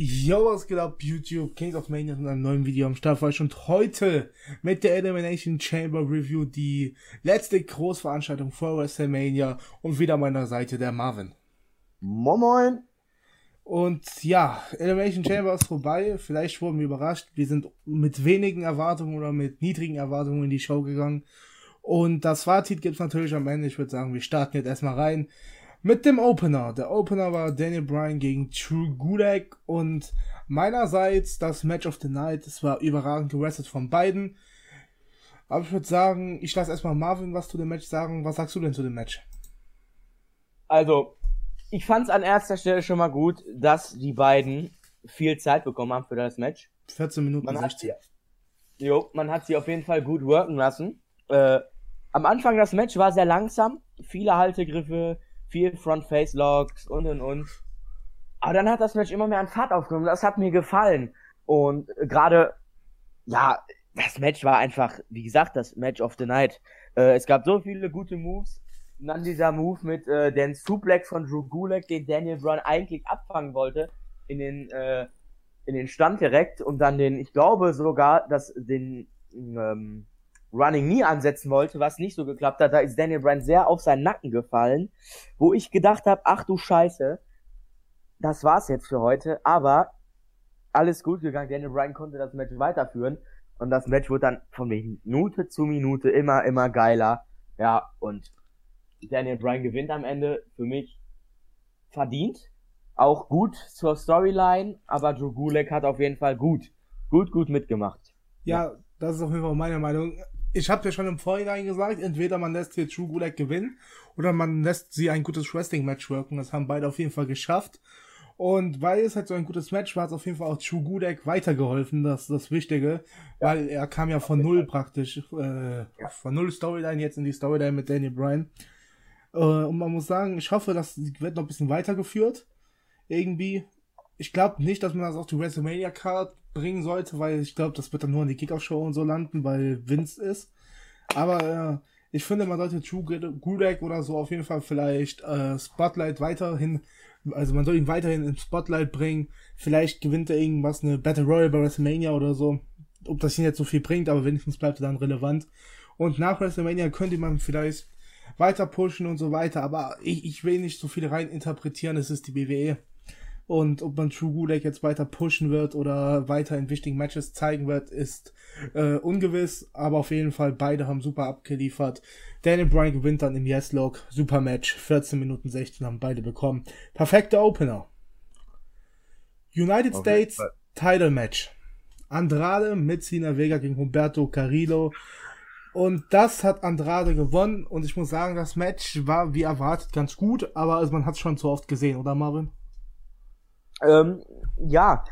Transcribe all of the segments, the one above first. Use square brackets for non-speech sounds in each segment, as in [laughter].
Yo, was geht ab, YouTube? Kings of Mania in einem neuen Video am Start war ich und heute mit der Elimination Chamber Review die letzte Großveranstaltung vor WrestleMania und wieder an meiner Seite der Marvin. Moin Moin. Und ja, Elimination Chamber ist vorbei. Vielleicht wurden wir überrascht. Wir sind mit wenigen Erwartungen oder mit niedrigen Erwartungen in die Show gegangen. Und das Fazit gibt's natürlich am Ende. Ich würde sagen, wir starten jetzt erstmal rein mit dem Opener. Der Opener war Daniel Bryan gegen True Gulak und meinerseits das Match of the Night. Es war überragend gewrestelt von beiden. Aber ich würde sagen, ich lasse erstmal Marvin was zu dem Match sagen. Was sagst du denn zu dem Match? Also, ich fand es an erster Stelle schon mal gut, dass die beiden viel Zeit bekommen haben für das Match. 14 Minuten Man 16. hat sie, jo, man hat sie auf jeden Fall gut worken lassen. Äh, am Anfang das Match war sehr langsam, viele Haltegriffe, viel Front-Face-Locks und und und. Aber dann hat das Match immer mehr an Fahrt aufgenommen. Das hat mir gefallen. Und gerade, ja, das Match war einfach, wie gesagt, das Match of the Night. Äh, es gab so viele gute Moves. Und dann dieser Move mit äh, den Suplex von Drew Gulak, den Daniel Bryan eigentlich abfangen wollte, in den, äh, in den Stand direkt und dann den, ich glaube sogar, dass den ähm, Running Knee ansetzen wollte, was nicht so geklappt hat. Da ist Daniel Bryan sehr auf seinen Nacken gefallen, wo ich gedacht habe, ach du Scheiße, das war's jetzt für heute. Aber alles gut gegangen. Daniel Bryan konnte das Match weiterführen und das Match wurde dann von Minute zu Minute immer, immer geiler. Ja, und Daniel Bryan gewinnt am Ende für mich verdient. Auch gut zur Storyline, aber Drew Gulak hat auf jeden Fall gut, gut, gut mitgemacht. Ja, das ist auf jeden Fall meine Meinung. Ich habe ja schon im Vorhinein gesagt, entweder man lässt hier True Gulak gewinnen oder man lässt sie ein gutes Wrestling-Match wirken. Das haben beide auf jeden Fall geschafft. Und weil es halt so ein gutes Match war, hat es auf jeden Fall auch True Gulak weitergeholfen, das ist das Wichtige. Weil er kam ja von null praktisch, äh, von null Storyline jetzt in die Storyline mit Daniel Bryan. Äh, und man muss sagen, ich hoffe, das wird noch ein bisschen weitergeführt. Irgendwie. Ich glaube nicht, dass man das auf die WrestleMania Card bringen sollte, weil ich glaube, das wird dann nur in die Kickoff-Show und so landen, weil Vince ist. Aber äh, ich finde, man sollte True Gulak oder so auf jeden Fall vielleicht äh, Spotlight weiterhin, also man soll ihn weiterhin ins Spotlight bringen. Vielleicht gewinnt er irgendwas, eine Battle Royale bei WrestleMania oder so. Ob das ihn jetzt so viel bringt, aber wenigstens bleibt er dann relevant. Und nach WrestleMania könnte man vielleicht weiter pushen und so weiter, aber ich, ich will nicht so viel rein interpretieren, es ist die BWE. Und ob man True Gulak jetzt weiter pushen wird oder weiter in wichtigen Matches zeigen wird, ist äh, ungewiss. Aber auf jeden Fall, beide haben super abgeliefert. Daniel Bryan gewinnt dann im Yes-Log. Super Match. 14 Minuten 16 haben beide bekommen. Perfekter Opener. United Okay. States Title Match. Andrade mit Cena Vega gegen Humberto Carrillo. Und das hat Andrade gewonnen. Und ich muss sagen, das Match war wie erwartet ganz gut. Aber also man hat es schon zu oft gesehen, oder Marvin? Ähm, ja,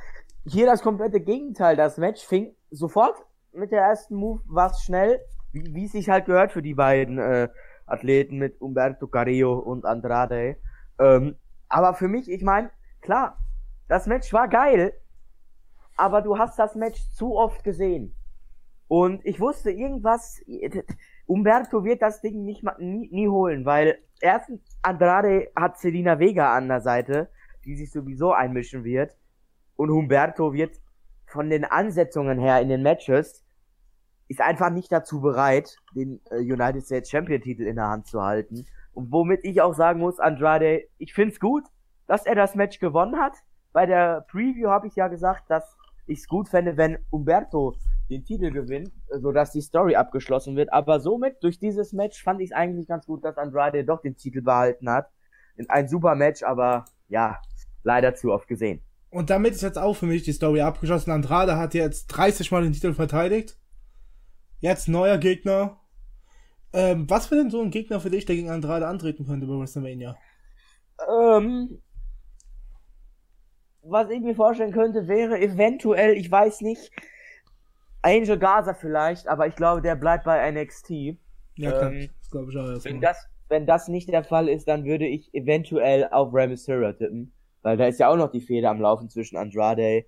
hier das komplette Gegenteil. Das Match fing sofort mit der ersten Move, war es schnell, wie wie es sich halt gehört für die beiden äh, Athleten mit Umberto Carrillo und Andrade. Ähm, aber für mich, ich meine, klar, das Match war geil, aber du hast das Match zu oft gesehen. Und ich wusste irgendwas, [laughs] Umberto wird das Ding nicht mal, nie, nie holen, weil erstens Andrade hat Selina Vega an der Seite, die sich sowieso einmischen wird. Und Humberto wird von den Ansetzungen her in den Matches ist einfach nicht dazu bereit, den äh, United States Champion Titel in der Hand zu halten. Und womit ich auch sagen muss, Andrade, ich find's gut, dass er das Match gewonnen hat. Bei der Preview habe ich ja gesagt, dass ich es gut fände, wenn Umberto den Titel gewinnt, sodass die Story abgeschlossen wird. Aber somit, durch dieses Match, fand ich es eigentlich ganz gut, dass Andrade doch den Titel behalten hat. Ein super Match, aber ja, leider zu oft gesehen. Und damit ist jetzt auch für mich die Story abgeschlossen. Andrade hat jetzt 30 Mal den Titel verteidigt. Jetzt neuer Gegner. Ähm, was wäre denn so ein Gegner für dich, der gegen Andrade antreten könnte bei WrestleMania? Ähm, was ich mir vorstellen könnte, wäre eventuell, ich weiß nicht, Angel Gaza vielleicht, aber ich glaube, der bleibt bei NXT. Ja, klar. Ähm, das glaube ich auch Wenn das, wenn das nicht der Fall ist, dann würde ich eventuell auf Rey Mysterio tippen. Weil da ist ja auch noch die Fehde am Laufen zwischen Andrade,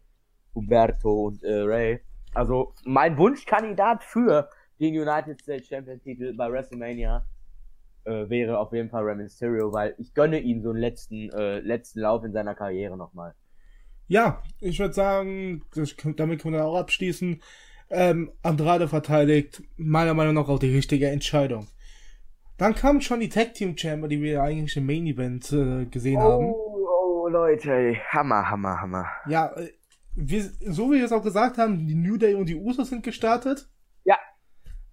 Humberto und äh, Ray. Also mein Wunschkandidat für den United States Champion Titel bei WrestleMania äh, wäre auf jeden Fall Rey Mysterio, weil ich gönne ihm so einen letzten, äh, letzten Lauf in seiner Karriere nochmal. Ja, ich würde sagen, das, damit können wir auch abschließen. Ähm, Andrade verteidigt, meiner Meinung nach auch die richtige Entscheidung. Dann kam schon die Tag Team Chamber, die wir eigentlich im Main Event äh, gesehen oh, haben. Oh, Leute, Hammer, Hammer, Hammer. Ja, äh, wir, so wie wir es auch gesagt haben, die New Day und die Usos sind gestartet. Ja.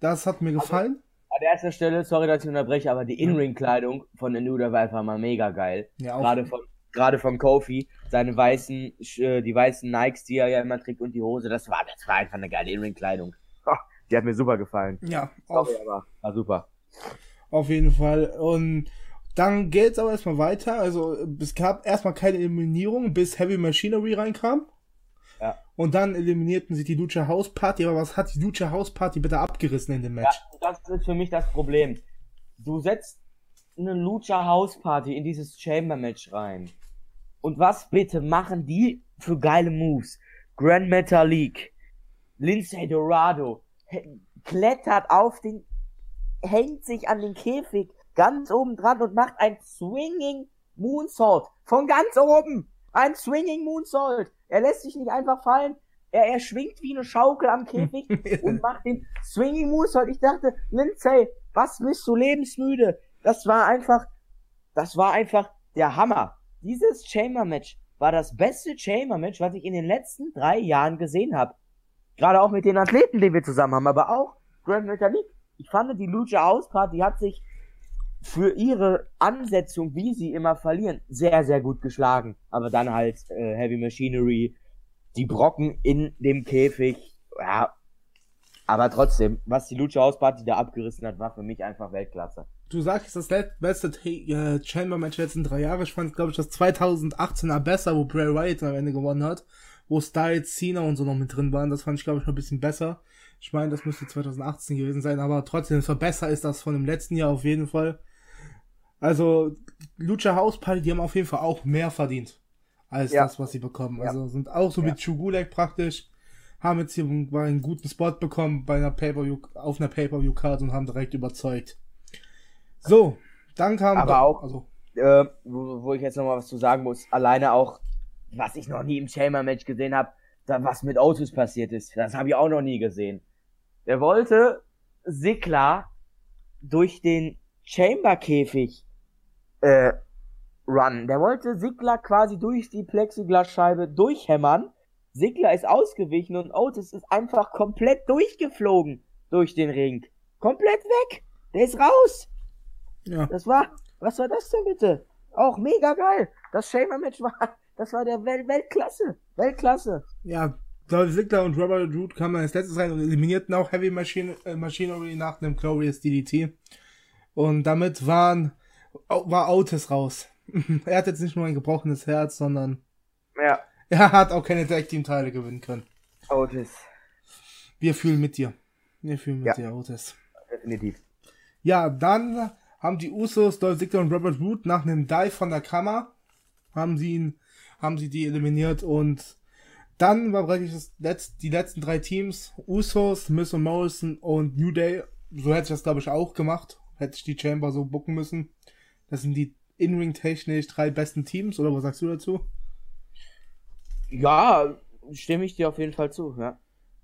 Das hat mir gefallen. An erster Stelle, sorry, dass ich unterbreche, aber die In-Ring-Kleidung von der New Day war einfach mal mega geil. Ja, auch. Gerade von, gerade von Kofi, seine weißen, äh, die weißen Nikes, die er ja immer trägt und die Hose, das war, das war einfach eine geile In-Ring-Kleidung. Die hat mir super gefallen. Ja, auf, Sorry, aber war super. auf jeden Fall. Und dann geht's aber erstmal weiter. Also es gab erstmal keine Eliminierung, bis Heavy Machinery reinkam. Ja. Und dann eliminierten sie die Lucha House Party. Aber was hat die Lucha House Party bitte abgerissen in dem Ja, Match? das ist für mich das Problem. Du setzt eine Lucha House Party in dieses Chamber Match rein. Und was bitte machen die für geile Moves? Grand Metalik, Lindsay Dorado, klettert auf den, hängt sich an den Käfig ganz oben dran und macht ein Swinging Moonsault von ganz oben. Ein Swinging Moonsault. Er lässt sich nicht einfach fallen. Er, er schwingt wie eine Schaukel am Käfig [laughs] und macht den Swinging Moonsault. Ich dachte, Lindsay, was bist du lebensmüde? Das war einfach, das war einfach der Hammer. Dieses Chamber Match war das beste Chamber Match, was ich in den letzten drei Jahren gesehen habe. Gerade auch mit den Athleten, die wir zusammen haben, aber auch Grand Metalik. Ich fand, die Lucha House Party hat sich für ihre Ansetzung, wie sie immer verlieren, sehr, sehr gut geschlagen. Aber dann halt äh, Heavy Machinery, die Brocken in dem Käfig, ja. Aber trotzdem, was die Lucha House Party da abgerissen hat, war für mich einfach Weltklasse. Du sagst, das let- beste Ta- äh, Chamber Match der letzten drei Jahre. Ich fand, glaube ich, das 2018er besser, wo Bray Wyatt am Ende gewonnen hat. Wo Styles, Cena und so noch mit drin waren. Das fand ich, glaube ich, noch ein bisschen besser. Ich meine, das müsste 2018 gewesen sein, aber trotzdem, es war besser ist das von dem letzten Jahr auf jeden Fall. Also, Lucha House Party, die haben auf jeden Fall auch mehr verdient. Als Ja. das, was sie bekommen. Ja. Also, sind auch so Ja. wie Chugulek praktisch. Haben jetzt hier mal einen guten Spot bekommen bei einer Pay-Per-View, auf einer Pay-Per-View-Card und haben direkt überzeugt. So, dann kam. Aber auch- Also, äh, wo, wo ich jetzt nochmal was zu sagen muss, alleine auch, was ich noch nie im Chamber-Match gesehen habe, da was mit Otis passiert ist, das habe ich auch noch nie gesehen. Der wollte Sigler durch den Chamber-Käfig äh, run. Der wollte Sigler quasi durch die Plexiglasscheibe durchhämmern. Sigler ist ausgewichen und Otis ist einfach komplett durchgeflogen durch den Ring. Komplett weg. Der ist raus. ja. Das war, was war das denn bitte? Auch mega geil. Das Shamer-Match war, [laughs] das war der Wel Weltklasse. Weltklasse. Ja, Dolph Ziggler und Robert Root kamen als letztes rein und eliminierten auch Heavy Machine, äh, Machinery nach einem Glorious DDT. Und damit waren, war Otis raus. [laughs] er hat jetzt nicht nur ein gebrochenes Herz, sondern Ja, er hat auch keine Tag Team Teile gewinnen können. Otis. Wir fühlen mit dir. Wir fühlen mit Ja. dir, Otis. Definitiv. Ja, dann haben die Usos, Dolph Ziggler und Robert Root nach einem Dive von der Kammer, haben sie ihn, haben sie die eliminiert und dann war praktisch das letzt, die letzten drei Teams, Usos, Miss und Morrison und New Day. So hätte ich das glaube ich auch gemacht. Hätte ich die Chamber so booken müssen. Das sind die in-ring technisch drei besten Teams, oder was sagst du dazu? Ja, stimme ich dir auf jeden Fall zu, ja.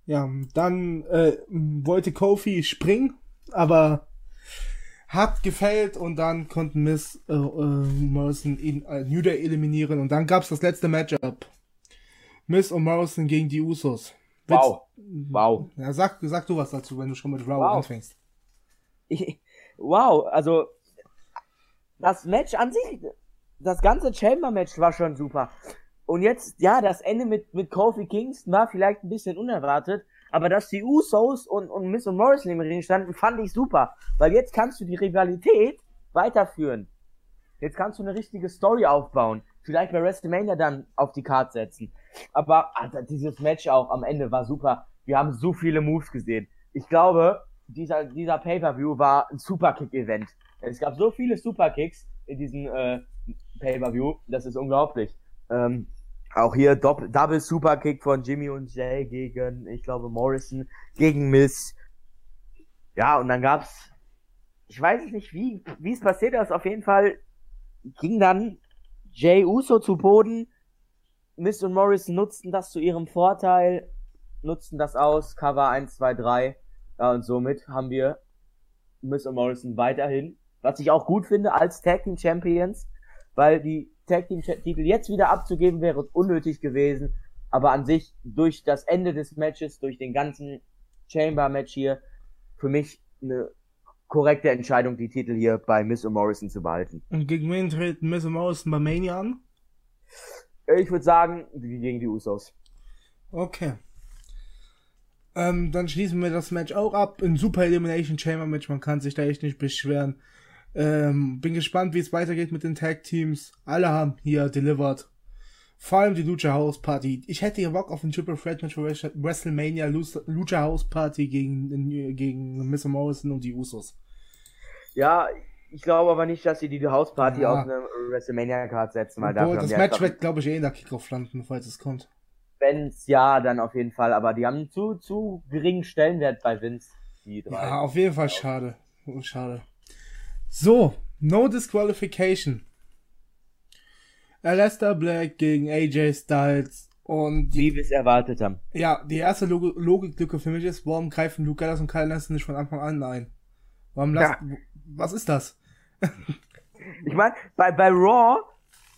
Ja, dann äh, wollte Kofi springen, aber hat gefällt und dann konnten Miss äh, äh, Morrison ihn, äh, New Day eliminieren und dann gab's das letzte Matchup. Miss und Morrison gegen die Usos. Wow. Wow. Ja, sag, sag du was dazu, wenn du schon mit Raw Wow. anfängst. Ich, [laughs] wow, also das Match an sich, das ganze Chamber-Match war schon super. Und jetzt, ja, das Ende mit, mit Kofi Kingston war vielleicht ein bisschen unerwartet, aber dass die Usos und, und Miss und Morrison im Ring standen, fand ich super. Weil jetzt kannst du die Rivalität weiterführen. Jetzt kannst du eine richtige Story aufbauen. Vielleicht bei WrestleMania dann auf die Karte setzen. Aber Alter, dieses Match auch am Ende war super. Wir haben so viele Moves gesehen. Ich glaube, dieser, dieser Pay-Per-View war ein Superkick-Event. Es gab so viele Superkicks in diesem äh, Pay-Per-View, das ist unglaublich. Ähm, auch hier Dopp Double Superkick von Jimmy und Jay gegen, ich glaube, Morrison, gegen Miss. Ja, und dann gab's, ich weiß nicht, wie, wie es passiert ist, auf jeden Fall ging dann Jay Uso zu Boden, Miss und Morrison nutzten das zu ihrem Vorteil, nutzten das aus, Cover 1, 2, 3. Ja, und somit haben wir Miss und Morrison weiterhin, was ich auch gut finde, als Tag Team Champions, weil die Tag Team Titel jetzt wieder abzugeben wäre unnötig gewesen. Aber an sich, durch das Ende des Matches, durch den ganzen Chamber-Match hier, für mich eine korrekte Entscheidung, die Titel hier bei Miss und Morrison zu behalten. Und gegen wen treten Miss und Morrison bei Mania an? Ich würde sagen, gegen die Usos. Okay. Ähm, dann schließen wir das Match auch ab. Ein Super Elimination Chamber Match, man kann sich da echt nicht beschweren. Ähm, bin gespannt, wie es weitergeht mit den Tag Teams. Alle haben hier delivered. Vor allem die Lucha House Party. Ich hätte hier Bock auf ein Triple Threat Match für WrestleMania Lucha House Party gegen, gegen Miss Morrison und die Usos. Ja, ich glaube aber nicht, dass sie die House Party ja. auf eine WrestleMania Card setzen, weil Obwohl, das Match wird, glaube ich, eh in der Kickoff landen, falls es kommt. Wenn's ja, dann auf jeden Fall, aber die haben zu, zu geringen Stellenwert bei Vince, die drei. Ja, auf jeden Fall schade. Schade. So, No Disqualification. Alistair Black gegen AJ Styles und wie wir es erwartet haben. Ja, die erste Log Logiklücke für mich ist, warum greifen Luke Gallows und Kyle Nelson nicht von Anfang an ein? Warum lassen, ja. was ist das? [laughs] ich meine, bei, bei Raw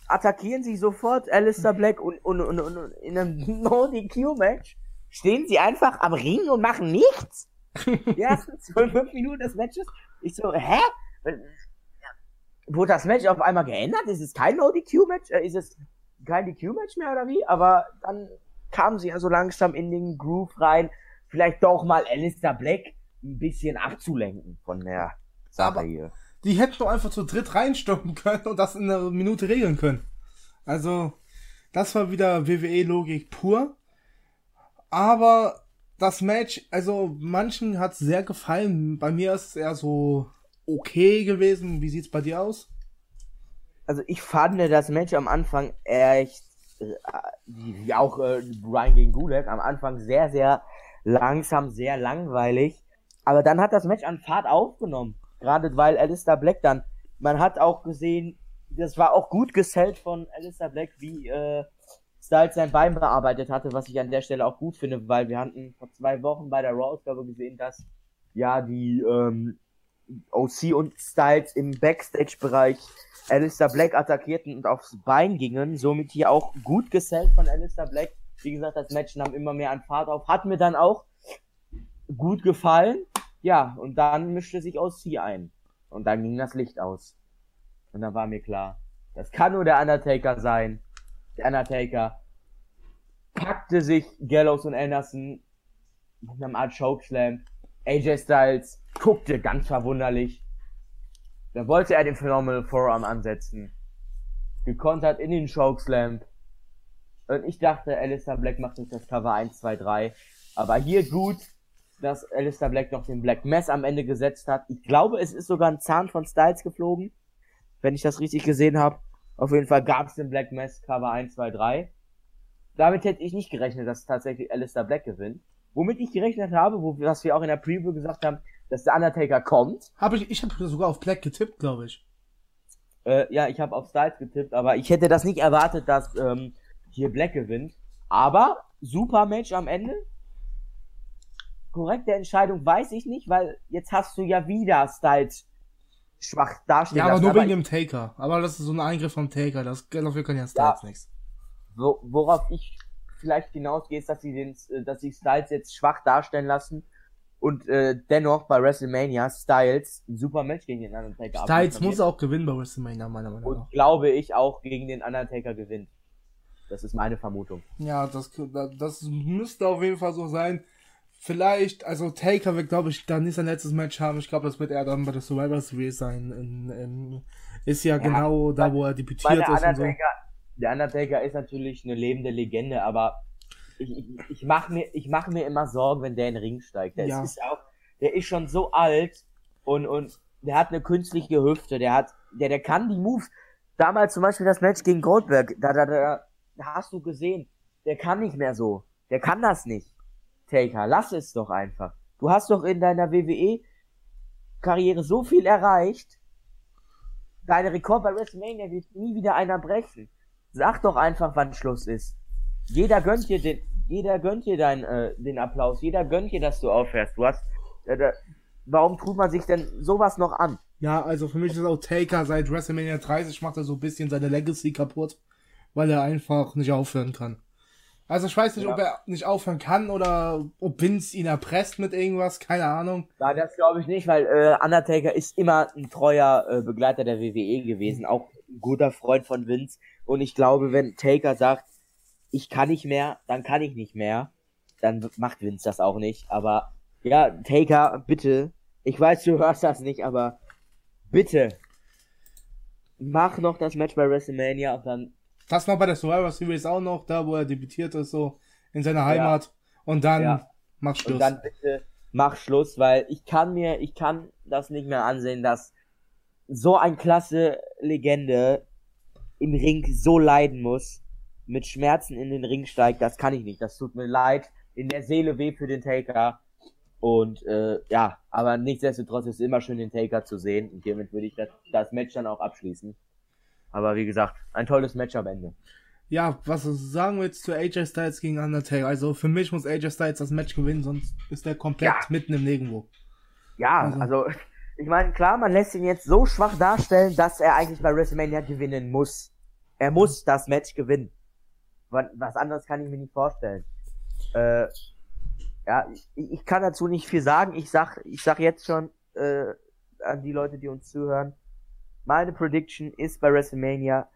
attackieren sie sofort Alistair Black und, und, und, und in einem [laughs] No-DQ-Match stehen sie einfach am Ring und machen nichts. Die ersten 12, 5 Minuten des Matches. Ich so, hä? Wurde das Match auf einmal geändert? Ist es kein No-DQ-Match? Äh, ist es kein DQ-Match mehr oder wie? Aber dann kamen sie ja so langsam in den Groove rein. Vielleicht doch mal Alistair Black ein bisschen abzulenken von der Sache Aber hier. Die hätten doch einfach zu dritt reinstoppen können und das in einer Minute regeln können. Also, das war wieder WWE-Logik pur. Aber das Match, also manchen hat es sehr gefallen. Bei mir ist es eher so okay gewesen. Wie sieht's bei dir aus? Also ich fand das Match am Anfang echt, äh, wie auch äh, Brian gegen Gulak, am Anfang sehr, sehr langsam, sehr langweilig. Aber dann hat das Match an Fahrt aufgenommen. Gerade weil Alistair Black dann, man hat auch gesehen, das war auch gut gesellt von Alistair Black, wie äh, Styles sein Bein bearbeitet hatte, was ich an der Stelle auch gut finde, weil wir hatten vor zwei Wochen bei der Raw-Ausgabe gesehen, dass ja die ähm, OC und Styles im Backstage-Bereich Alistair Black attackierten und aufs Bein gingen. Somit hier auch gut gesellt von Alistair Black. Wie gesagt, das Match nahm immer mehr an Fahrt auf. Hat mir dann auch gut gefallen. Ja, und dann mischte sich OC ein. Und dann ging das Licht aus. Und dann war mir klar, das kann nur der Undertaker sein. Der Undertaker packte sich Gallows und Anderson mit einem Art Chokeslam. AJ Styles guckte ganz verwunderlich. Dann wollte er den Phenomenal Forearm ansetzen. Gekontert in den Chokeslam. Und ich dachte, Alistair Black macht uns das Cover 1, 2, 3. Aber hier gut, dass Alistair Black noch den Black Mess am Ende gesetzt hat. Ich glaube, es ist sogar ein Zahn von Styles geflogen. Wenn ich das richtig gesehen habe. Auf jeden Fall gab es den Black Mess Cover 1, 2, 3. Damit hätte ich nicht gerechnet, dass tatsächlich Alistair Black gewinnt. Womit ich gerechnet habe, wo, was wir auch in der Preview gesagt haben, dass der Undertaker kommt. Habe ich, ich habe sogar auf Black getippt, glaube ich. Äh, ja, ich habe auf Styles getippt, aber ich hätte das nicht erwartet, dass ähm, hier Black gewinnt. Aber super Match am Ende. Korrekte Entscheidung weiß ich nicht, weil jetzt hast du ja wieder Styles schwach dastehen. Ja, aber nur wegen dem Taker. Aber das ist so ein Eingriff vom Taker. Das, dafür kann ja Styles ja, nichts. Wo, worauf ich vielleicht hinausgehe, ist, dass sie den, dass sie Styles jetzt schwach darstellen lassen und äh, dennoch bei WrestleMania Styles ein super Match gegen den Undertaker Styles muss auch gewinnen bei WrestleMania, meiner Meinung nach. Und glaube ich auch gegen den Undertaker gewinnt. Das ist meine Vermutung. Ja, das, das müsste auf jeden Fall so sein. Vielleicht, also Taker wird, glaube ich, dann nicht sein letztes Match haben. Ich glaube, das wird er dann bei der Survivor Series sein. In, in, ist ja, ja genau da, wo er debütiert ist und so. Der Undertaker ist natürlich eine lebende Legende, aber ich, ich, ich mache mir, ich mach mir immer Sorgen, wenn der in den Ring steigt. Der, ja. ist, auch, der ist schon so alt und, und der hat eine künstliche Hüfte, der hat, der, der kann die Moves. Damals zum Beispiel das Match gegen Goldberg, da, da, da, da hast du gesehen, der kann nicht mehr so. Der kann das nicht. Taker, lass es doch einfach. Du hast doch in deiner WWE-Karriere so viel erreicht. Deine Rekord bei WrestleMania wird nie wieder einer brechen. Sag doch einfach, wann Schluss ist. Jeder gönnt dir den, jeder gönnt dir dein, äh, den Applaus, jeder gönnt dir, dass du aufhörst. Du hast, äh, da, warum tut man sich denn sowas noch an? Ja, also für mich ist auch Taker seit WrestleMania 30 macht er so ein bisschen seine Legacy kaputt, weil er einfach nicht aufhören kann. Also ich weiß nicht, Ja. ob er nicht aufhören kann oder ob Vince ihn erpresst mit irgendwas, keine Ahnung. Ja, das glaube ich nicht, weil äh, Undertaker ist immer ein treuer äh, Begleiter der WWE gewesen, auch ein guter Freund von Vince. Und ich glaube, wenn Taker sagt, ich kann nicht mehr, dann kann ich nicht mehr, dann macht Vince das auch nicht. Aber ja, Taker, bitte, ich weiß, du [laughs] hörst das nicht, aber bitte, mach noch das Match bei WrestleMania und dann Das noch bei der Survivor Series auch noch, da wo er debütiert ist, so in seiner Heimat. Und dann Ja. mach Schluss. Und dann bitte mach Schluss, weil ich kann mir, ich kann das nicht mehr ansehen, dass so ein klasse Legende im Ring so leiden muss, mit Schmerzen in den Ring steigt, das kann ich nicht. Das tut mir leid. In der Seele weh für den Taker. Und äh, ja, aber nichtsdestotrotz ist es immer schön, den Taker zu sehen. Und hiermit würde ich das, das Match dann auch abschließen. Aber wie gesagt, ein tolles Match am Ende. Ja, was sagen wir jetzt zu AJ Styles gegen Undertaker? Also für mich muss AJ Styles das Match gewinnen, sonst ist er komplett Ja. mitten im Nirgendwo. Ja, Also- also, ich meine, klar, man lässt ihn jetzt so schwach darstellen, dass er eigentlich bei WrestleMania gewinnen muss. Er muss das Match gewinnen. Was, anderes kann ich mir nicht vorstellen. Äh, ja, ich, ich kann dazu nicht viel sagen. Ich sag, ich sag jetzt schon äh, an die Leute, die uns zuhören. Meine Prediction ist bei WrestleMania,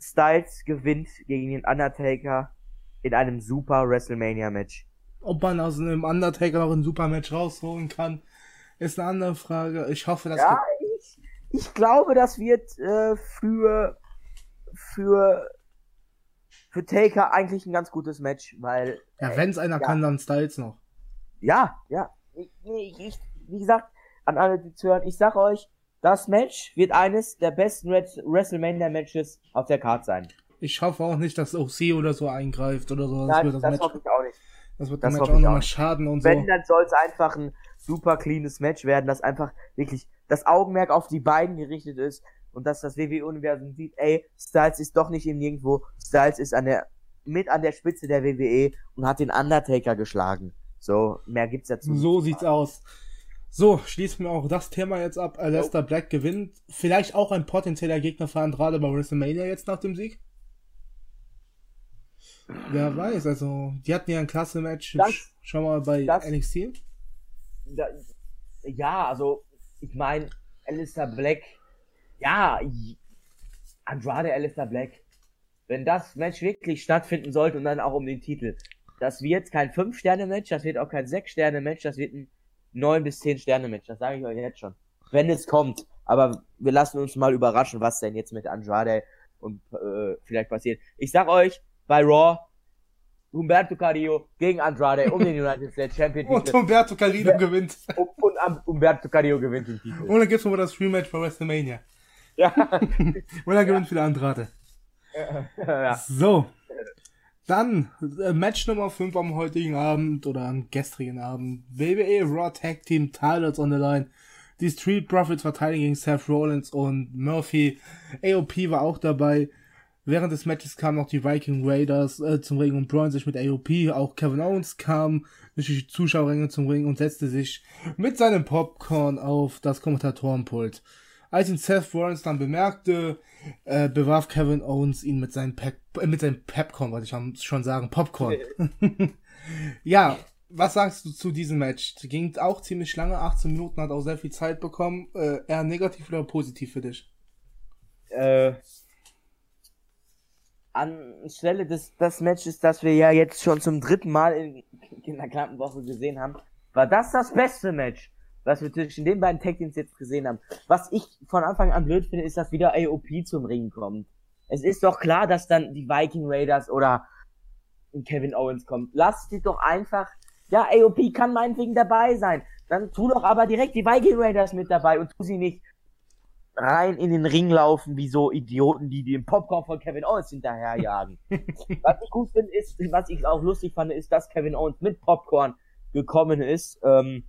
Styles gewinnt gegen den Undertaker in einem super WrestleMania-Match. Ob man aus einem Undertaker noch ein Supermatch rausholen kann, ist eine andere Frage. Ich hoffe, dass Ja, ich, ich glaube, das wird äh, für für für Taker eigentlich ein ganz gutes Match, weil ja, wenn es einer ja. kann, dann Styles noch. ja, ja, ich, ich, ich, wie gesagt, an alle die zuhören, ich sag euch, das Match wird eines der besten Res- WrestleMania Matches auf der Card sein. Ich hoffe auch nicht, dass OC oder so eingreift oder so. Das Nein, wird das, das, Match, hoffe ich auch nicht. das wird das Match auch nochmal schaden und so. Wenn, dann soll es einfach ein super cleanes Match werden, das einfach wirklich das Augenmerk auf die beiden gerichtet ist und dass das WWE-Universum sieht, ey, Styles ist doch nicht im Nirgendwo, Styles ist an der, mit an der Spitze der WWE und hat den Undertaker geschlagen. So, mehr gibt's dazu. nicht. So sieht's aus. So, schließen wir auch das Thema jetzt ab. Alistair Black gewinnt. Vielleicht auch ein potenzieller Gegner für Andrade bei WrestleMania jetzt nach dem Sieg? Wer weiß, also, die hatten ja ein klasse Match. Das- Sch- Schau mal bei das- NXT. Da, ja, also, ich meine, Alistair Black, ja, Andrade Alistair Black, wenn das Match wirklich stattfinden sollte und dann auch um den Titel, das wird kein 5-Sterne-Match, das wird auch kein 6-Sterne-Match, das wird ein 9 bis 10 Sterne-Match, das sage ich euch jetzt schon. Wenn es kommt. Aber wir lassen uns mal überraschen, was denn jetzt mit Andrade und äh, vielleicht passiert. Ich sag euch, bei Raw, Humberto Carrillo gegen Andrade um den United States [laughs] Champion Und. Humberto Carrillo gewinnt. Und, und am- Umberto Carrillo gewinnt den Titel. Und dann gibt's nochmal das Rematch bei WrestleMania. Ja. [laughs] Und dann gewinnt wieder Andrade. ja. So. Dann äh, Match Nummer 5 am heutigen Abend oder am gestrigen Abend. WWE Raw Tag Team Titles on the line. Die Street Profits verteidigen gegen Seth Rollins und Murphy. AOP war auch dabei. Während des Matches kamen noch die Viking Raiders äh, zum Ring und Braun sich mit AOP. Auch Kevin Owens kam durch die Zuschauerränge zum Ring und setzte sich mit seinem Popcorn auf das Kommentatorenpult. Als ihn Seth Rollins dann bemerkte, äh, bewarf Kevin Owens ihn mit seinem Pep äh, mit seinem Popcorn, wollte ich schon sagen, Popcorn. [laughs] ja, was sagst du zu diesem Match? Ging auch ziemlich lange, 18 Minuten, hat auch sehr viel Zeit bekommen. Äh, eher negativ oder positiv für dich? Äh, anstelle des, des Matches, das wir ja jetzt schon zum dritten Mal in, in der knappen Woche gesehen haben, war das das beste Match, was wir zwischen den beiden Tag Teams jetzt gesehen haben. Was ich von Anfang an blöd finde, ist, dass wieder AOP zum Ring kommt. Es ist doch klar, dass dann die Viking Raiders oder Kevin Owens kommt. Lasst die doch einfach, ja, AOP kann meinetwegen dabei sein. Dann tu doch aber direkt die Viking Raiders mit dabei und tu sie nicht rein in den Ring laufen wie so Idioten, die den Popcorn von Kevin Owens hinterherjagen. [laughs] was ich gut finde, ist, was ich auch lustig fand, ist, dass Kevin Owens mit Popcorn gekommen ist. Ähm,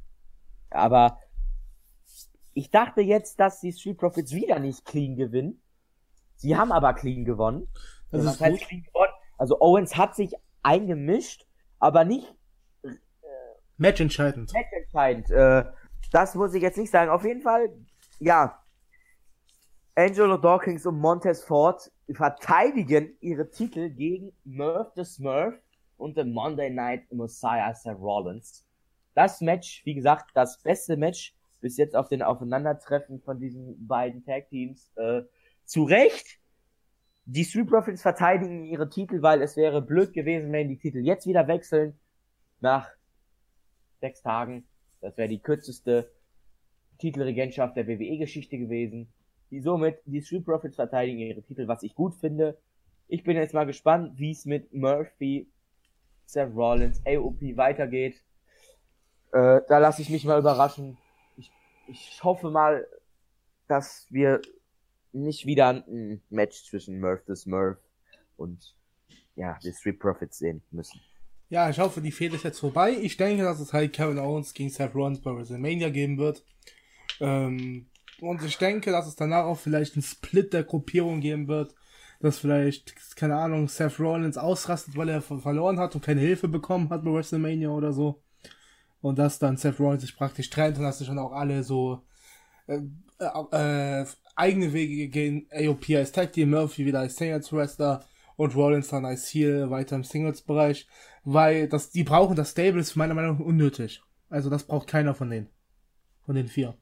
aber ich dachte jetzt, dass die Street Profits wieder nicht clean gewinnen. Sie haben aber clean gewonnen. Das was ist heißt clean gewonnen? Also Owens hat sich eingemischt, aber nicht Matchentscheidend. matchentscheidend. Äh, das muss ich jetzt nicht sagen. Auf jeden Fall, ja. Angelo Dawkins und Montez Ford verteidigen ihre Titel gegen Murph the Smurf und den Monday Night Messiah Seth Rollins. Das Match, wie gesagt, das beste Match bis jetzt auf den Aufeinandertreffen von diesen beiden Tag Teams. Äh, zu Recht. Die Street Profits verteidigen ihre Titel, weil es wäre blöd gewesen, wenn die Titel jetzt wieder wechseln. Nach sechs Tagen. Das wäre die kürzeste Titelregentschaft der WWE-Geschichte gewesen. Die somit, die Street Profits verteidigen ihre Titel, was ich gut finde. Ich bin jetzt mal gespannt, wie es mit Murphy, Seth Rollins, AOP weitergeht. Äh, da lasse ich mich mal überraschen. Ich, ich hoffe mal, dass wir nicht wieder ein Match zwischen Murph the Smurf und ja, die Street Profits sehen müssen. Ja, ich hoffe, die Fehde ist jetzt vorbei. Ich denke, dass es halt Kevin Owens gegen Seth Rollins bei WrestleMania geben wird. Ähm, und ich denke, dass es danach auch vielleicht einen Split der Gruppierung geben wird. Dass vielleicht, keine Ahnung, Seth Rollins ausrastet, weil er ver- verloren hat und keine Hilfe bekommen hat bei WrestleMania oder so. Und dass dann Seth Rollins sich praktisch trennt und dass sich dann auch alle so äh, äh, äh, eigene Wege gehen. AOP als Tag Team, Murphy wieder als Singles Wrestler und Rollins dann als Heel weiter im Singles-Bereich. Weil das, die brauchen das Stable ist meiner Meinung nach unnötig. Also das braucht keiner von denen. Von den vier.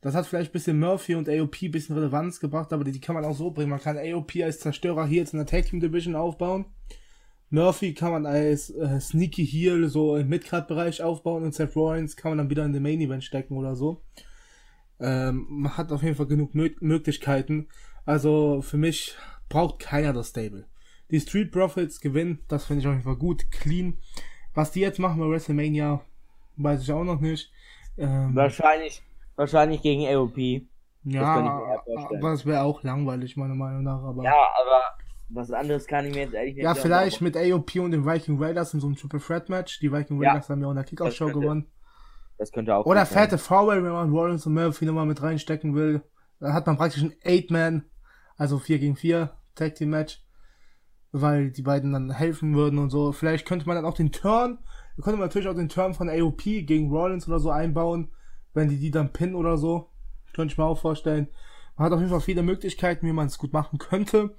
Das hat vielleicht ein bisschen Murphy und AOP ein bisschen Relevanz gebracht, aber die, die kann man auch so bringen. Man kann AOP als Zerstörer hier jetzt in der Tag Team Division aufbauen. Murphy kann man als äh, Sneaky Heel so im Midcard-Bereich aufbauen und Seth Rollins kann man dann wieder in den Main Event stecken oder so. Ähm, man hat auf jeden Fall genug Mö Möglichkeiten. Also für mich braucht keiner das Stable. Die Street Profits gewinnen, das finde ich auf jeden Fall gut, clean. Was die jetzt machen bei WrestleMania, weiß ich auch noch nicht. Ähm, Wahrscheinlich, wahrscheinlich gegen AOP. ja, vorstellen. aber es wäre auch langweilig, meiner Meinung nach. Aber Ja, aber was anderes kann ich mir jetzt ehrlich nicht ja, sagen, vielleicht mit AOP und den Viking Raiders in so einem Triple Threat Match. Die Viking Ja, Raiders haben ja auch in der Kickoff-Show könnte- gewonnen. Das könnte auch Oder fette Four-Way, wenn man Rollins und Murphy nochmal mit reinstecken will. Dann hat man praktisch ein Eight-Man, also 4 gegen 4 Tag Team Match. Weil die beiden dann helfen würden und so. Vielleicht könnte man dann auch den Turn, könnte man natürlich auch den Turn von AOP gegen Rollins oder so einbauen, wenn die die dann pinnen oder so. Könnte ich mir auch vorstellen. Man hat auf jeden Fall viele Möglichkeiten, wie man es gut machen könnte.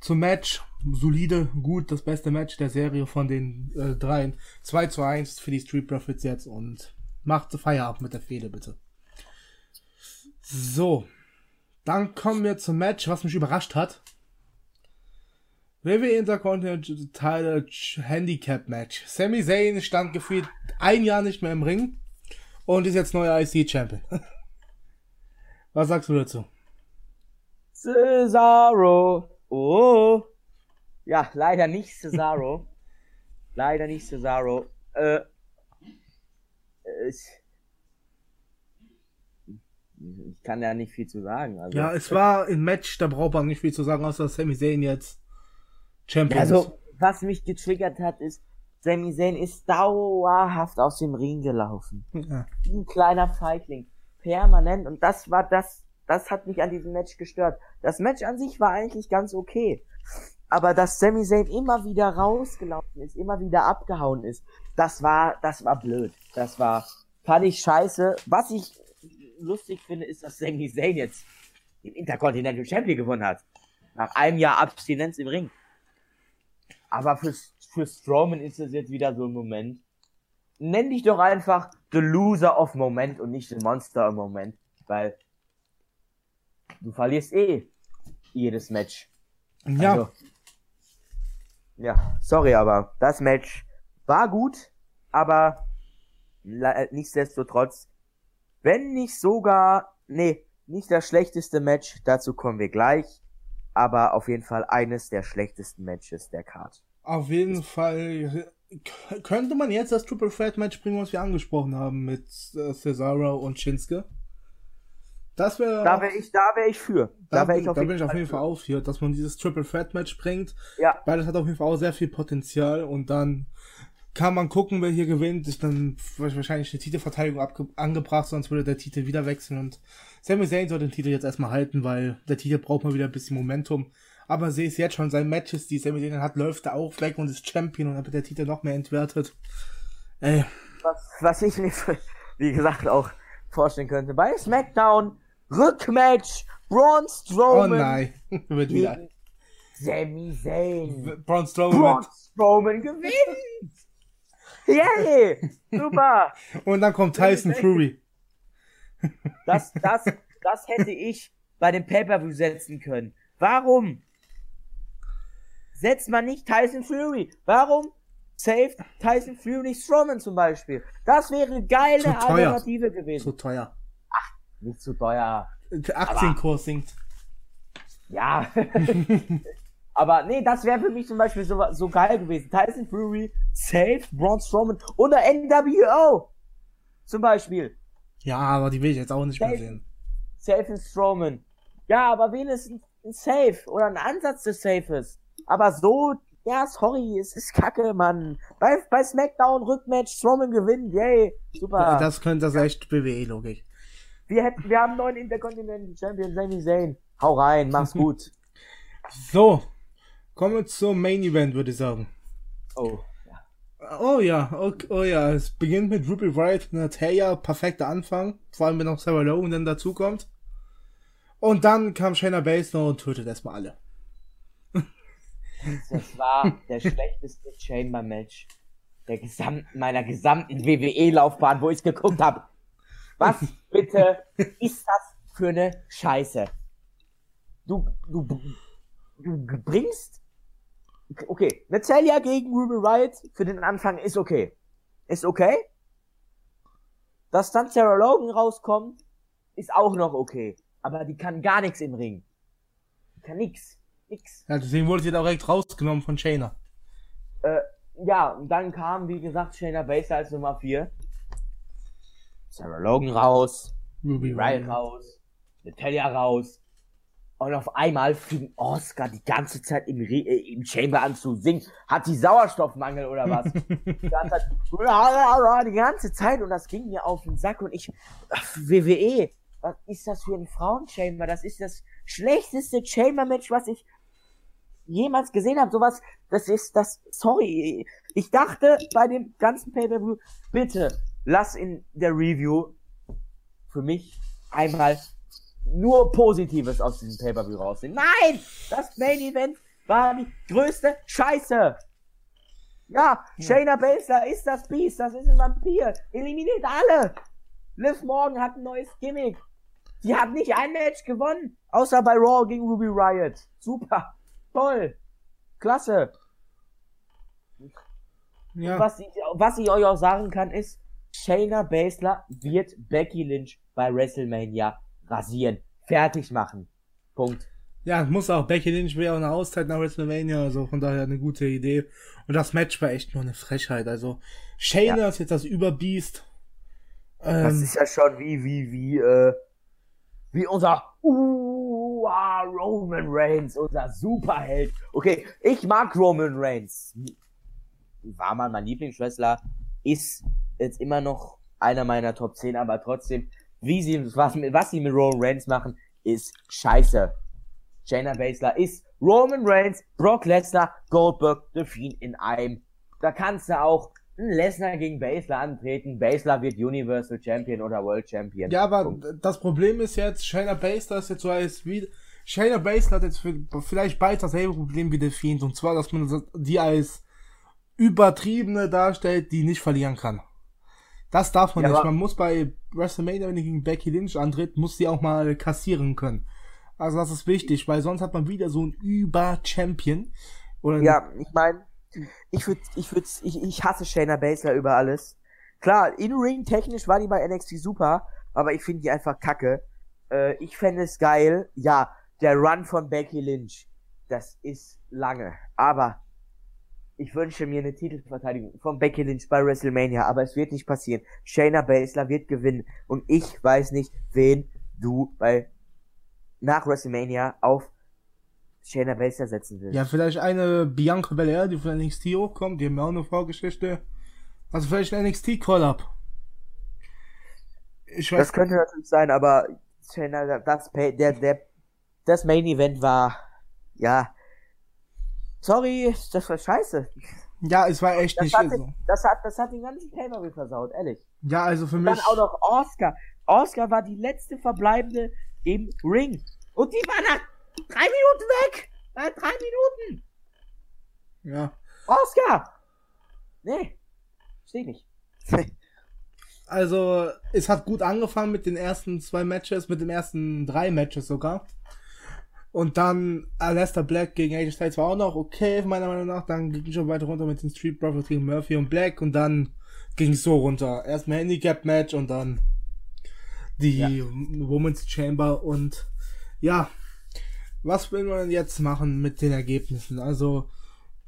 Zum Match, solide, gut, das beste Match der Serie von den äh, dreien. 2 zu 1 für die Street Profits jetzt und macht Feierabend mit der Fehde, bitte. So. Dann kommen wir zum Match, was mich überrascht hat. WWE Intercontinental Title Handicap Match. Sami Zayn stand gefühlt ein Jahr nicht mehr im Ring und ist jetzt neuer IC Champion. [laughs] Was sagst du dazu? Cesaro. Oh. Ja, leider nicht Cesaro. [laughs] leider nicht Cesaro. Äh, es, ich kann ja nicht viel zu sagen. Also, Ja, es war ein Match, da braucht man nicht viel zu sagen, außer Sami Zayn jetzt Champion ist. also was mich getriggert hat, ist, Sami Zayn ist dauerhaft aus dem Ring gelaufen. Ja. ein kleiner Feigling. Permanent. Und das war das, das hat mich an diesem Match gestört. Das Match an sich war eigentlich ganz okay. Aber dass Sami Zayn immer wieder rausgelaufen ist, immer wieder abgehauen ist, das war, das war blöd. Das war, fand ich scheiße. Was ich lustig finde, ist, dass Sami Zayn jetzt den Intercontinental Champion gewonnen hat. Nach einem Jahr Abstinenz im Ring. Aber für, für Strowman ist das jetzt wieder so ein Moment. Nenn dich doch einfach The Loser of Moment und nicht The Monster of Moment, weil du verlierst eh jedes Match. ja, Also, ja, sorry, aber das Match war gut, aber nichtsdestotrotz, wenn nicht sogar, nee, nicht das schlechteste Match, dazu kommen wir gleich, aber auf jeden Fall eines der schlechtesten Matches der Card. auf jeden Fall könnte man jetzt das Triple Threat Match bringen, was wir angesprochen haben mit äh, Cesaro und Shinsuke. Das wäre Da wäre ich, da wäre ich für. Da, Da bin, ich auf da jeden bin ich auf jeden Fall auch für, dass man dieses Triple Threat Match bringt, Ja, weil das hat auf jeden Fall auch sehr viel Potenzial und dann kann man gucken, wer hier gewinnt. Ist dann wahrscheinlich eine Titelverteidigung angebracht, sonst würde der Titel wieder wechseln und Sami Zayn soll den Titel jetzt erstmal halten, weil der Titel braucht mal wieder ein bisschen Momentum. Aber sie ist jetzt schon sein Matches, die mit denen hat, läuft er auch weg und ist Champion und dann wird der Titel noch mehr entwertet. Ey. Was, was ich mir, [laughs] wie gesagt, auch vorstellen könnte. Bei SmackDown, Rückmatch, Braun Strowman. Oh nein, [laughs] wird wieder. Sami Zayn. Braun Strowman. Braun Strowman gewinnt! Yay! Super! [laughs] Und dann kommt Tyson Fury. Das, [laughs] das, das hätte ich bei dem Pay-Per-View setzen können. Warum? Setzt man nicht Tyson Fury? Warum saved Tyson Fury nicht Strowman zum Beispiel? Das wäre eine geile Zu. Alternative gewesen. So teuer. Nicht zu teuer. Der Aktienkurs sinkt. Ja. [laughs] Aber nee, das wäre für mich zum Beispiel so, so geil gewesen. Tyson Fury saved Braun Strowman oder NWO. Zum Beispiel. Ja, aber die will ich jetzt auch nicht mehr Safe. sehen. Safe ist Strowman. Ja, aber wenigstens ein Safe oder ein Ansatz des Safes. Aber so, ja, sorry, es ist kacke, Mann. Bei, bei SmackDown Rückmatch, Strowman gewinnt, yay, super. Das könnte das echt WWE-Logik. Wir hätten, wir haben einen neuen Intercontinental Champion, Sami Zayn. Hau rein, mach's [laughs] gut. So, kommen wir zum Main Event, würde ich sagen. Oh. Oh ja, okay, oh ja, es beginnt mit Ruby Wright und Natalia, perfekter Anfang, vor allem wenn noch Sarah Logan dann dazukommt. Und dann kam Shayna Baszler und tötet erstmal alle. Das war der schlechteste Chamber-Match der gesamten, meiner gesamten WWE-Laufbahn, wo ich geguckt habe. Was [laughs] bitte ist das für eine Scheiße? Du, du, du bringst, okay, Natalia gegen Ruby Riot für den Anfang ist okay. Ist okay. Dass dann Sarah Logan rauskommt, ist auch noch okay. Aber die kann gar nichts im Ring. Die kann nix. Nix. Ja, deswegen wurde sie direkt rausgenommen von Shayna. Äh, ja, und dann kam, wie gesagt, Shayna Baszler als Nummer 4. Sarah Logan raus, Ruby Ryan raus, Natalia raus. Und auf einmal fing Oscar die ganze Zeit im, Re äh, im Chamber an zu singen. Hat die Sauerstoffmangel oder was? [laughs] die, ganze Zeit, die ganze Zeit und das ging mir auf den Sack und ich, ach, WWE, was ist das für ein Frauenchamber? Das ist das schlechteste Chamber-Match, was ich jemals gesehen habe. Sowas, das ist das, sorry, ich dachte bei dem ganzen Pay-Per-View, bitte, lass in der Review für mich einmal nur Positives aus diesem Pay-Per-View rausnehmen. Nein! Das Main Event war die größte Scheiße! Ja, Shayna Baszler ist das Biest, das ist ein Vampir. Eliminiert alle! Liv Morgan hat ein neues Gimmick. Die hat nicht ein Match gewonnen, außer bei Raw gegen Ruby Riot. Super. Toll. Klasse. Ja, Was, ich, was ich euch auch sagen kann, ist, Shayna Baszler wird Becky Lynch bei WrestleMania rasieren. Fertig machen. Punkt. ja, muss auch. Becky Lynch will auch eine Auszeit nach WrestleMania, also von daher eine gute Idee. Und das Match war echt nur eine Frechheit. Also, Shayna Ja. ist jetzt das Überbiest. Das Ähm, ist ja schon wie, wie, wie, äh, wie unser uh, Roman Reigns, unser Superheld. Okay, ich mag Roman Reigns. War mal mein Lieblingswrestler, ist jetzt immer noch einer meiner Top 10, aber trotzdem, wie sie, was, mit- was sie mit Roman Reigns machen, ist scheiße. Shayna Baszler ist Roman Reigns, Brock Lesnar, Goldberg, The Fiend in einem. Da kannst du auch Lesnar gegen Baszler antreten. Baszler wird Universal Champion oder World Champion. ja, aber Punkt. das Problem ist jetzt, Shayna Baszler ist jetzt so als wie, Shayna Baszler hat jetzt für, vielleicht bald dasselbe Problem wie der Fiend. Und zwar, dass man die als übertriebene darstellt, die nicht verlieren kann. Das darf man Ja, nicht. Man muss bei WrestleMania, wenn die gegen Becky Lynch antritt, muss sie auch mal kassieren können. Also das ist wichtig, weil sonst hat man wieder so einen Über-Champion. Ja, ich meine, ich würde, ich würde, ich, ich hasse Shayna Baszler über alles. Klar, in-ring technisch war die bei NXT super, aber ich finde die einfach kacke. Äh, ich fände es geil, ja, der Run von Becky Lynch, das ist lange, aber ich wünsche mir eine Titelverteidigung von Becky Lynch bei WrestleMania, aber es wird nicht passieren. Shayna Baszler wird gewinnen und ich weiß nicht, wen du bei nach WrestleMania auf Shayna Baszler setzen willst. Ja, vielleicht eine Bianca Belair, die von NXT hochkommt, die haben ja auch eine Vorgeschichte. Also vielleicht ein NXT Call-Up. Ich weiß, Das könnte natürlich sein, aber Shayna, das, der, der, das Main Event war, ja, sorry, das war scheiße. Ja, es war echt Das nicht hat, so. das hat, das hat den ganzen Pay-Per-View versaut, ehrlich. Ja, also für Und mich. dann auch noch Oscar. Oscar war die letzte verbleibende im Ring. Und die war nach drei Minuten weg. Nach drei Minuten. Ja. Oscar! Nee. Steh nicht. [laughs] Also, es hat gut angefangen mit den ersten zwei Matches, mit den ersten drei Matches sogar. Und dann Aleister Black gegen AJ Styles war auch noch okay, meiner Meinung nach. Dann ging es schon weiter runter mit den Street Profits gegen Murphy und Black und dann ging es so runter. Erstmal Handicap-Match und dann die Ja. Women's Chamber und ja, was will man jetzt machen mit den Ergebnissen? Also,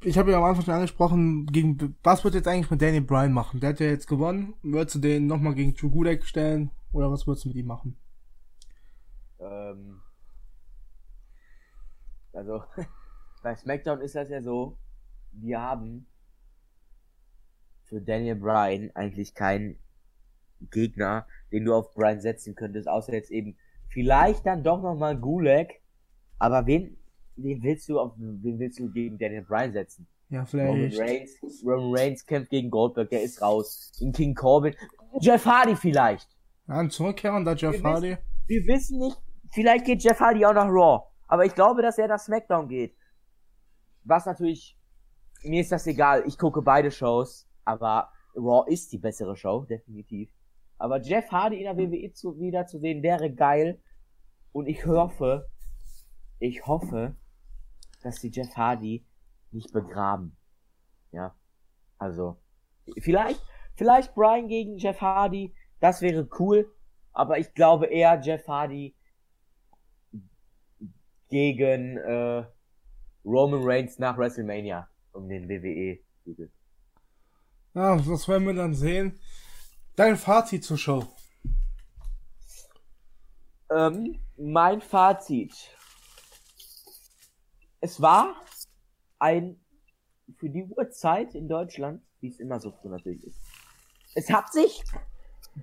ich habe ja am Anfang schon angesprochen, gegen, was wird jetzt eigentlich mit Danny Bryan machen? Der hat ja jetzt gewonnen. Würdest du den nochmal gegen Drew Gulak stellen? Oder was würdest du mit ihm machen? ähm, also, [laughs] bei SmackDown ist das ja so, wir haben für Daniel Bryan eigentlich keinen Gegner, den du auf Bryan setzen könntest, außer jetzt eben vielleicht dann doch nochmal Gulag. Aber wen, wen willst du auf, wen willst du gegen Daniel Bryan setzen? Ja, Roman vielleicht. Reigns, Roman Reigns kämpft gegen Goldberg, der ist raus. In King Corbin, Jeff Hardy vielleicht. Ja, ein Zurückkehren, da Jeff Wir Hardy. Wir wissen nicht, vielleicht geht Jeff Hardy auch nach Raw. Aber ich glaube, dass er nach SmackDown geht. Was natürlich, mir ist das egal. Ich gucke beide Shows, aber Raw ist die bessere Show, definitiv. Aber Jeff Hardy in der WWE zu, wieder zu sehen, wäre geil. Und ich hoffe, ich hoffe, dass die Jeff Hardy nicht begraben. Ja. Also, vielleicht, vielleicht Brian gegen Jeff Hardy, das wäre cool. Aber ich glaube eher Jeff Hardy gegen äh, Roman Reigns nach WrestleMania um den WWE-Titel. Ja, das werden wir dann sehen. Dein Fazit zur Show. Ähm, mein Fazit. Es war ein für die Uhrzeit in Deutschland, wie es immer so früh natürlich ist. Es hat sich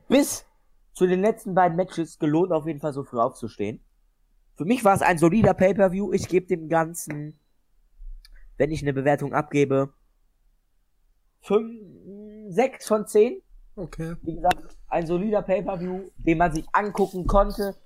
bis zu den letzten beiden Matches gelohnt, auf jeden Fall so früh aufzustehen. Für mich war es ein solider Pay-per-View. Ich gebe dem Ganzen, wenn ich eine Bewertung abgebe, 5, 6 von 10. Okay. Wie gesagt, ein solider Pay-Per-View, den man sich angucken konnte.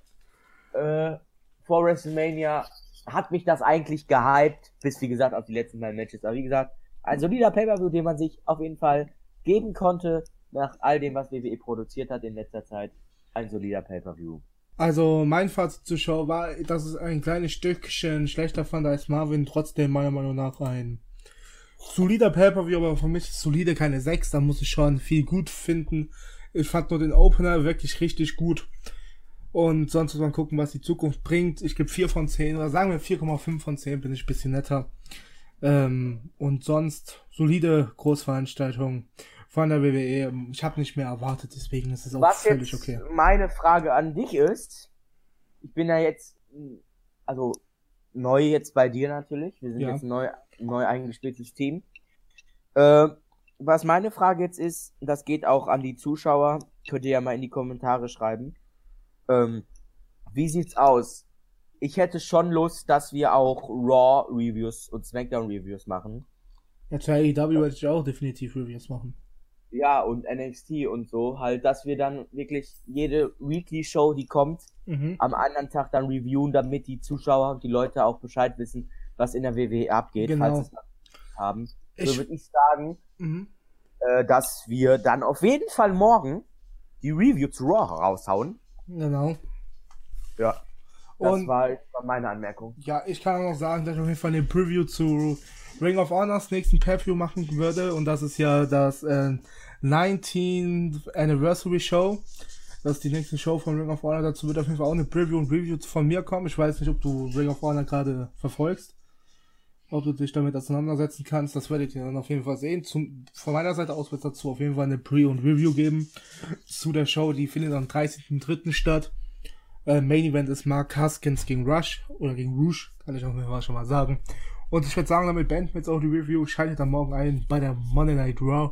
Äh, vor WrestleMania hat mich das eigentlich gehypt, bis wie gesagt auf die letzten beiden Matches. Aber wie gesagt, ein solider Pay-Per-View, den man sich auf jeden Fall geben konnte, nach all dem, was WWE produziert hat in letzter Zeit. Ein solider Pay-Per-View. Also mein Fazit zur Show war, dass es ein kleines Stückchen schlechter fand als Marvin, trotzdem meiner Meinung nach ein solider Pay-Per-View, aber für mich ist solide keine 6, da muss ich schon viel gut finden. Ich fand nur den Opener wirklich richtig gut. Und sonst muss man gucken, was die Zukunft bringt. Ich gebe 4 von 10 oder sagen wir 4,5 von 10, bin ich ein bisschen netter. Ähm, und sonst solide Großveranstaltung von der WWE. Ich habe nicht mehr erwartet, deswegen ist es auch Was völlig jetzt okay. meine Frage an dich ist, ich bin ja jetzt, also neu jetzt bei dir natürlich, wir sind Ja. jetzt ein neu, neu eingespieltes Team. Äh, was meine Frage jetzt ist, das geht auch an die Zuschauer, könnt ihr ja mal in die Kommentare schreiben. Ähm, wie sieht's aus? Ich hätte schon Lust, dass wir auch Raw Reviews und SmackDown Reviews machen. Ja, zur AEW werde ich auch definitiv Reviews machen. Ja, und NXT und so, halt, dass wir dann wirklich jede Weekly Show, die kommt, Mhm. am anderen Tag dann reviewen, damit die Zuschauer und die Leute auch Bescheid wissen, was in der WWE abgeht, Genau. falls es haben. Ich- so würde ich sagen, Mhm. äh, dass wir dann auf jeden Fall morgen die Review zu Raw raushauen. Genau. Ja. Das Und war, war meine Anmerkung. ja, ich kann auch noch sagen, dass ich auf jeden Fall eine Preview zu Ring of Honors nächsten Pay-View machen würde. Und das ist ja das äh, 19th Anniversary Show. Das ist die nächste Show von Ring of Honor. Dazu wird auf jeden Fall auch eine Preview und Review von mir kommen. Ich weiß nicht, ob du Ring of Honor gerade verfolgst. Ob du dich damit auseinandersetzen kannst, das werdet ihr dann auf jeden Fall sehen. Zum, von meiner Seite aus wird es dazu auf jeden Fall eine Pre- und Review geben zu der Show. Die findet am 30.03. statt. Äh, Main Event ist Mark Haskins gegen Rush oder gegen Rouge, kann ich jeden Fall schon mal sagen. Und ich würde sagen, damit beenden wir jetzt auch die Review. Schaltet dann morgen ein bei der Monday Night Raw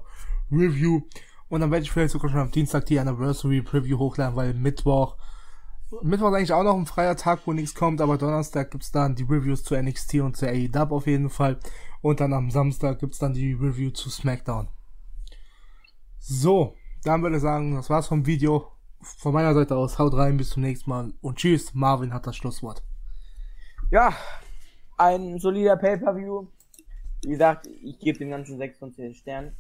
Review. Und dann werde ich vielleicht sogar schon am Dienstag die Anniversary Preview hochladen, weil Mittwoch, Mittwoch ist eigentlich auch noch ein freier Tag, wo nichts kommt, aber Donnerstag gibt's dann die Reviews zu NXT und zu AEW auf jeden Fall. Und dann am Samstag gibt's dann die Review zu SmackDown. So, dann würde ich sagen, das war's vom Video. Von meiner Seite aus, haut rein, bis zum nächsten Mal und tschüss. Marvin hat das Schlusswort. Ja, ein solider Pay-Per-View. Wie gesagt, ich gebe dem ganzen 6 von 10 Sternen.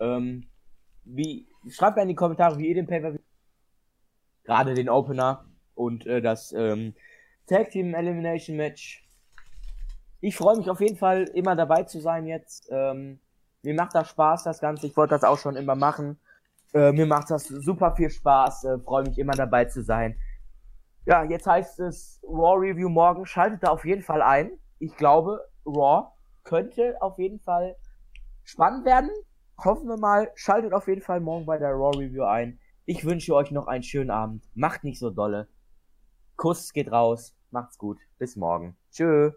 Ähm, wie, schreibt mir in die Kommentare, wie ihr den Pay-Per-View, gerade den Opener und äh, das ähm, Tag Team Elimination Match. Ich freue mich auf jeden Fall immer dabei zu sein jetzt. Ähm, mir macht das Spaß, das Ganze. Ich wollte das auch schon immer machen. Äh, mir macht das super viel Spaß. Äh, freue mich immer dabei zu sein. Ja, jetzt heißt es Raw Review morgen. Schaltet da auf jeden Fall ein. Ich glaube, Raw könnte auf jeden Fall spannend werden. Hoffen wir mal. Schaltet auf jeden Fall morgen bei der Raw Review ein. Ich wünsche euch noch einen schönen Abend. Macht nicht so dolle. Kuss geht raus. Macht's gut. Bis morgen. Tschö.